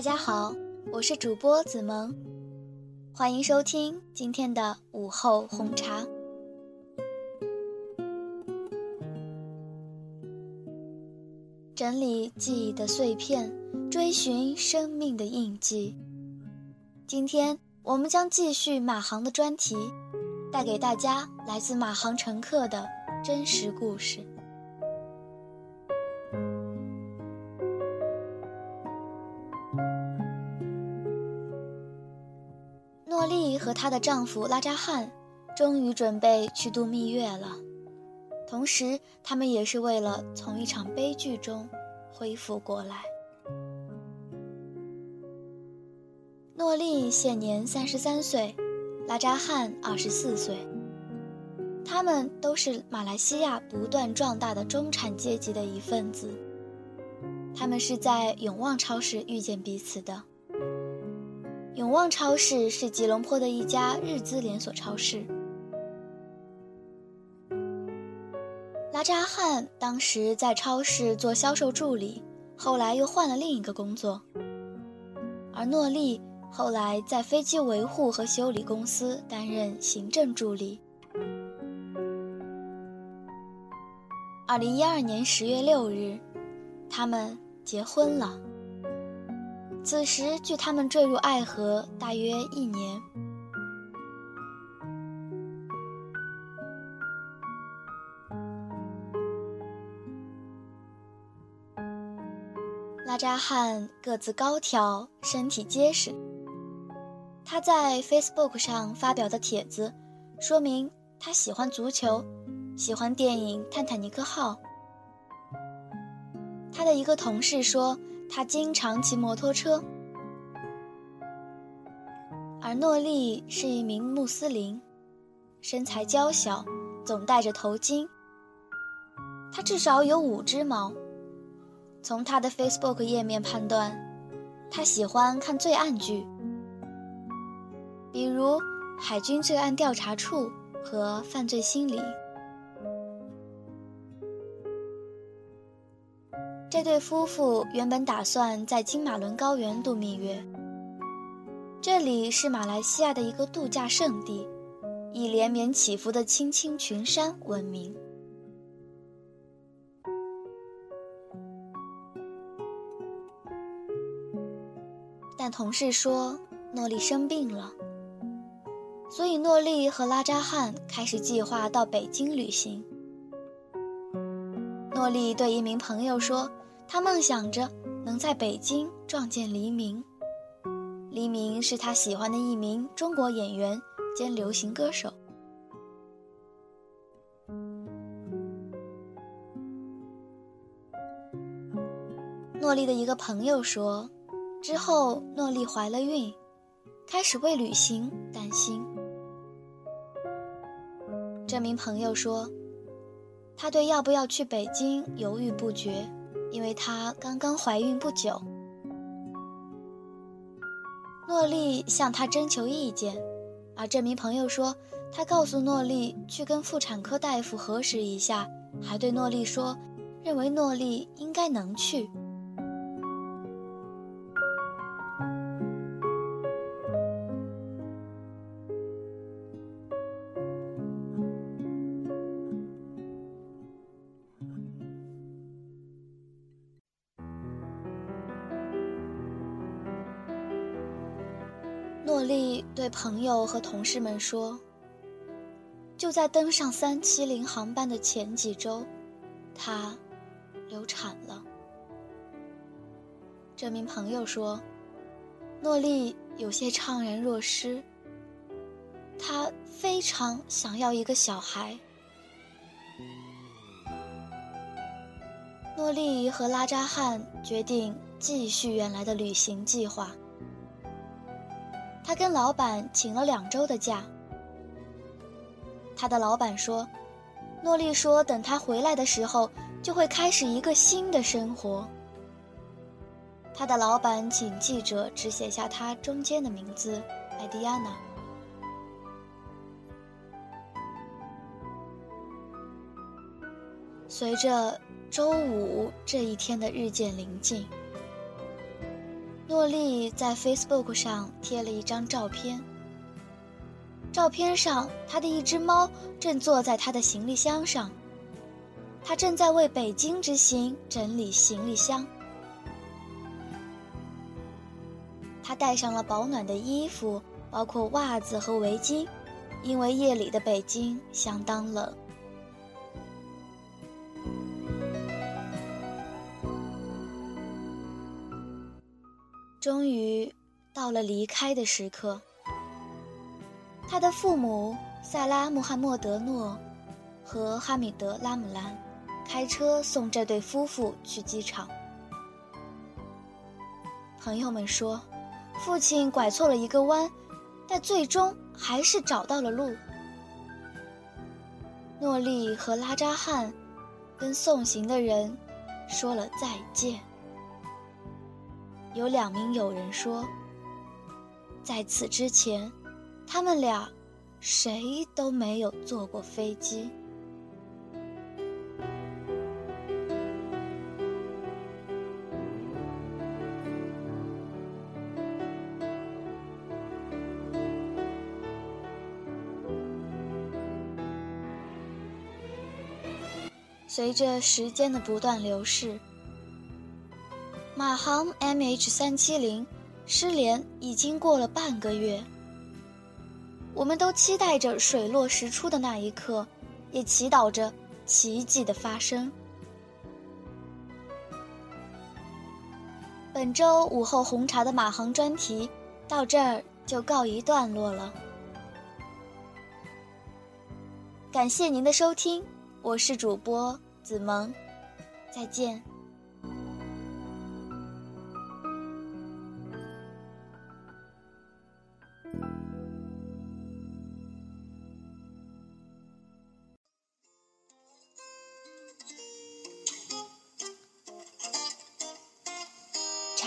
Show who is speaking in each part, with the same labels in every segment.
Speaker 1: 大家好，我是主播子萌，欢迎收听今天的午后红茶。整理记忆的碎片，追寻生命的印记。今天我们将继续马航的专题，带给大家来自马航乘客的真实故事。和她的丈夫拉扎汉终于准备去度蜜月了，同时，他们也是为了从一场悲剧中恢复过来。诺丽现年三十三岁，拉扎汉二十四岁，他们都是马来西亚不断壮大的中产阶级的一份子。他们是在永旺超市遇见彼此的。永旺超市是吉隆坡的一家日资连锁超市。拉扎汉当时在超市做销售助理，后来又换了另一个工作。而诺丽后来在飞机维护和修理公司担任行政助理。二零一二年十月六日，他们结婚了。此时距他们坠入爱河大约一年。拉扎汉个子高挑，身体结实。他在 Facebook 上发表的帖子，说明他喜欢足球，喜欢电影《泰坦尼克号》。他的一个同事说。他经常骑摩托车，而诺丽是一名穆斯林，身材娇小，总戴着头巾。他至少有五只猫。从他的 Facebook 页面判断，他喜欢看罪案剧，比如《海军罪案调查处》和《犯罪心理》。这对夫妇原本打算在金马伦高原度蜜月。这里是马来西亚的一个度假胜地，以连绵起伏的青青群山闻名。但同事说诺丽生病了，所以诺丽和拉扎汉开始计划到北京旅行。诺丽对一名朋友说。他梦想着能在北京撞见黎明。黎明是他喜欢的一名中国演员兼流行歌手。诺丽的一个朋友说，之后诺丽怀了孕，开始为旅行担心。这名朋友说，他对要不要去北京犹豫不决。因为她刚刚怀孕不久，诺丽向他征求意见，而这名朋友说，他告诉诺丽去跟妇产科大夫核实一下，还对诺丽说，认为诺丽应该能去。诺丽对朋友和同事们说：“就在登上三七零航班的前几周，她流产了。”这名朋友说：“诺丽有些怅然若失。她非常想要一个小孩。”诺丽和拉扎汉决定继续原来的旅行计划。他跟老板请了两周的假。他的老板说：“诺丽说，等他回来的时候，就会开始一个新的生活。”他的老板请记者只写下他中间的名字艾迪亚娜。随着周五这一天的日渐临近，诺丽在 Facebook 上贴了一张照片。照片上，他的一只猫正坐在他的行李箱上。他正在为北京之行整理行李箱。他带上了保暖的衣服，包括袜子和围巾，因为夜里的北京相当冷。终于，到了离开的时刻。他的父母萨拉·穆罕默德诺和哈米德·拉姆兰开车送这对夫妇去机场。朋友们说，父亲拐错了一个弯，但最终还是找到了路。诺丽和拉扎汉跟送行的人说了再见。有两名友人说，在此之前。他们俩，谁都没有坐过飞机。随着时间的不断流逝，马航 MH 三七零失联已经过了半个月。我们都期待着水落石出的那一刻，也祈祷着奇迹的发生。本周午后红茶的马航专题到这儿就告一段落了。感谢您的收听，我是主播子萌，再见。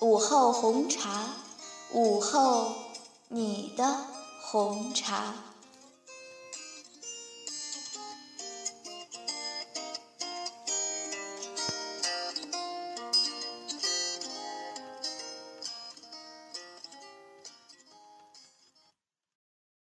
Speaker 1: 午后红茶，午后你的红茶。